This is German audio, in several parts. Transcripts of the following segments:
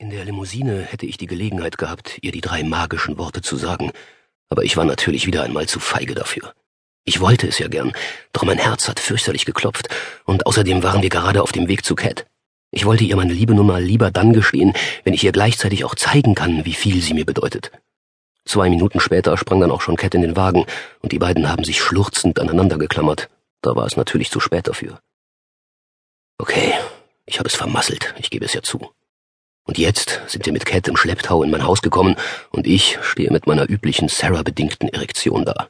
In der Limousine hätte ich die Gelegenheit gehabt, ihr die drei magischen Worte zu sagen, aber ich war natürlich wieder einmal zu feige dafür. Ich wollte es ja gern, doch mein Herz hat fürchterlich geklopft, und außerdem waren wir gerade auf dem Weg zu Cat. Ich wollte ihr meine Liebe nun mal lieber dann gestehen, wenn ich ihr gleichzeitig auch zeigen kann, wie viel sie mir bedeutet. Zwei Minuten später sprang dann auch schon Cat in den Wagen, und die beiden haben sich schluchzend aneinander geklammert. Da war es natürlich zu spät dafür. Okay, ich habe es vermasselt, ich gebe es ja zu. Und jetzt sind wir mit Cat im Schlepptau in mein Haus gekommen und ich stehe mit meiner üblichen Sarah-bedingten Erektion da.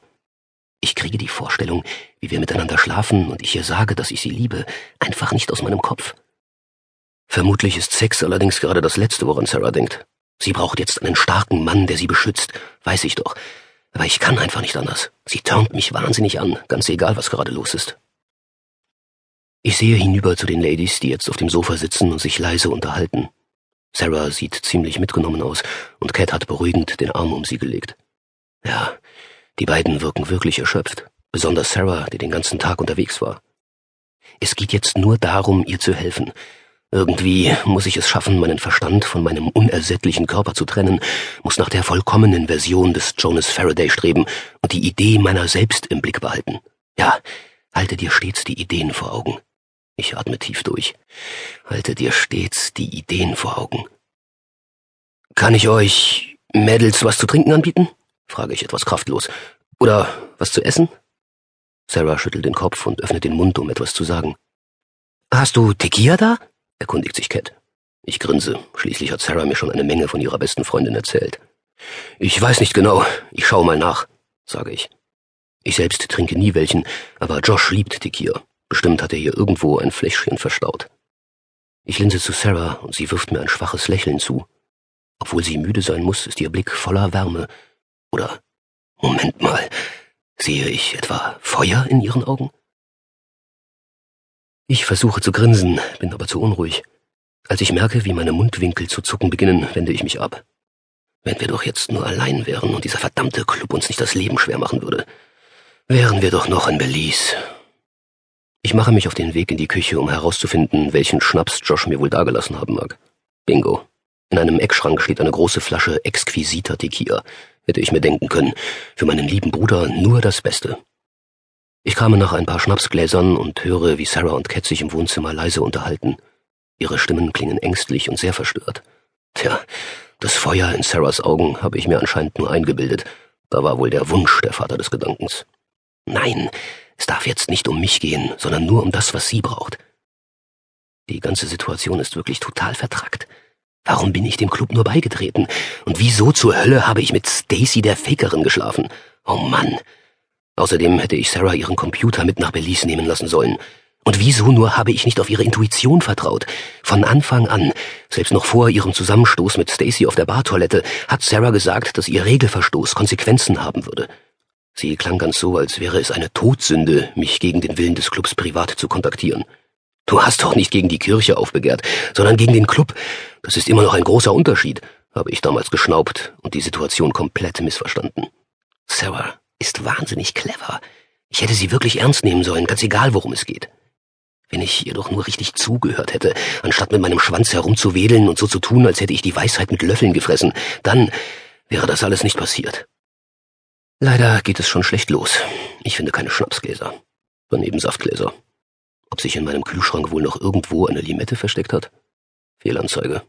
Ich kriege die Vorstellung, wie wir miteinander schlafen und ich ihr sage, dass ich sie liebe, einfach nicht aus meinem Kopf. Vermutlich ist Sex allerdings gerade das Letzte, woran Sarah denkt. Sie braucht jetzt einen starken Mann, der sie beschützt, weiß ich doch. Aber ich kann einfach nicht anders. Sie turnt mich wahnsinnig an, ganz egal, was gerade los ist. Ich sehe hinüber zu den Ladies, die jetzt auf dem Sofa sitzen und sich leise unterhalten. Sarah sieht ziemlich mitgenommen aus, und Cat hat beruhigend den Arm um sie gelegt. Ja, die beiden wirken wirklich erschöpft, besonders Sarah, die den ganzen Tag unterwegs war. Es geht jetzt nur darum, ihr zu helfen. Irgendwie muss ich es schaffen, meinen Verstand von meinem unersättlichen Körper zu trennen, muss nach der vollkommenen Version des Jonas Faraday streben und die Idee meiner selbst im Blick behalten. Ja, halte dir stets die Ideen vor Augen. Ich atme tief durch. Halte dir stets die Ideen vor Augen. Kann ich euch Mädels was zu trinken anbieten? frage ich etwas kraftlos. Oder was zu essen? Sarah schüttelt den Kopf und öffnet den Mund, um etwas zu sagen. Hast du Tequila da? erkundigt sich Cat. Ich grinse. Schließlich hat Sarah mir schon eine Menge von ihrer besten Freundin erzählt. Ich weiß nicht genau. Ich schaue mal nach, sage ich. Ich selbst trinke nie welchen, aber Josh liebt Tequila. Bestimmt hat er hier irgendwo ein Fläschchen verstaut. Ich linse zu Sarah und sie wirft mir ein schwaches Lächeln zu. Obwohl sie müde sein muss, ist ihr Blick voller Wärme. Oder, Moment mal, sehe ich etwa Feuer in ihren Augen? Ich versuche zu grinsen, bin aber zu unruhig. Als ich merke, wie meine Mundwinkel zu zucken beginnen, wende ich mich ab. Wenn wir doch jetzt nur allein wären und dieser verdammte Club uns nicht das Leben schwer machen würde, wären wir doch noch in Belize. Ich mache mich auf den Weg in die Küche, um herauszufinden, welchen Schnaps Josh mir wohl dagelassen haben mag. Bingo. In einem Eckschrank steht eine große Flasche exquisiter Tequila. Hätte ich mir denken können, für meinen lieben Bruder nur das Beste. Ich kam nach ein paar Schnapsgläsern und höre, wie Sarah und Cat sich im Wohnzimmer leise unterhalten. Ihre Stimmen klingen ängstlich und sehr verstört. Tja, das Feuer in Sarahs Augen habe ich mir anscheinend nur eingebildet. Da war wohl der Wunsch der Vater des Gedankens. Nein, es darf jetzt nicht um mich gehen, sondern nur um das, was sie braucht. Die ganze Situation ist wirklich total vertrackt. Warum bin ich dem Club nur beigetreten? Und wieso zur Hölle habe ich mit Stacy der Fakerin geschlafen? Oh Mann. Außerdem hätte ich Sarah ihren Computer mit nach Belize nehmen lassen sollen. Und wieso nur habe ich nicht auf ihre Intuition vertraut? Von Anfang an, selbst noch vor ihrem Zusammenstoß mit Stacy auf der Bartoilette, hat Sarah gesagt, dass ihr Regelverstoß Konsequenzen haben würde. Sie klang ganz so, als wäre es eine Todsünde, mich gegen den Willen des Clubs privat zu kontaktieren. Du hast doch nicht gegen die Kirche aufbegehrt, sondern gegen den Club. Das ist immer noch ein großer Unterschied, habe ich damals geschnaubt und die Situation komplett missverstanden. Sarah ist wahnsinnig clever. Ich hätte sie wirklich ernst nehmen sollen, ganz egal, worum es geht. Wenn ich ihr doch nur richtig zugehört hätte, anstatt mit meinem Schwanz herumzuwedeln und so zu tun, als hätte ich die Weisheit mit Löffeln gefressen, dann wäre das alles nicht passiert. Leider geht es schon schlecht los. Ich finde keine Schnapsgläser. Daneben Saftgläser. Ob sich in meinem Kühlschrank wohl noch irgendwo eine Limette versteckt hat? Fehlanzeige.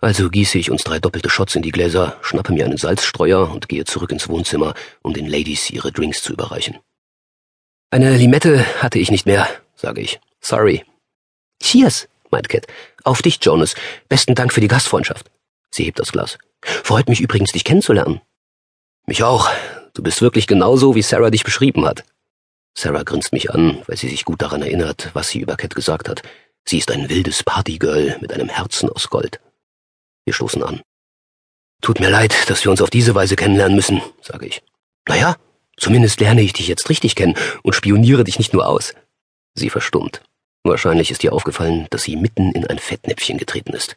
Also gieße ich uns drei doppelte Shots in die Gläser, schnappe mir einen Salzstreuer und gehe zurück ins Wohnzimmer, um den Ladies ihre Drinks zu überreichen. Eine Limette hatte ich nicht mehr, sage ich. Sorry. Cheers, meint Cat. Auf dich, Jonas. Besten Dank für die Gastfreundschaft. Sie hebt das Glas. Freut mich übrigens, dich kennenzulernen. Mich auch, Du bist wirklich genauso, wie Sarah dich beschrieben hat. Sarah grinst mich an, weil sie sich gut daran erinnert, was sie über Cat gesagt hat. Sie ist ein wildes Partygirl mit einem Herzen aus Gold. Wir stoßen an. Tut mir leid, dass wir uns auf diese Weise kennenlernen müssen, sage ich. Naja, zumindest lerne ich dich jetzt richtig kennen und spioniere dich nicht nur aus. Sie verstummt. Wahrscheinlich ist ihr aufgefallen, dass sie mitten in ein Fettnäpfchen getreten ist.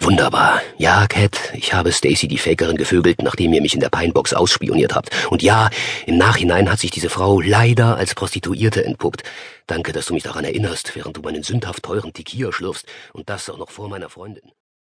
Wunderbar. Ja, Cat, ich habe Stacy die Fakerin gevögelt, nachdem ihr mich in der Pinebox ausspioniert habt. Und ja, im Nachhinein hat sich diese Frau leider als Prostituierte entpuppt. Danke, dass du mich daran erinnerst, während du meinen sündhaft teuren Tequila schlürfst und das auch noch vor meiner Freundin.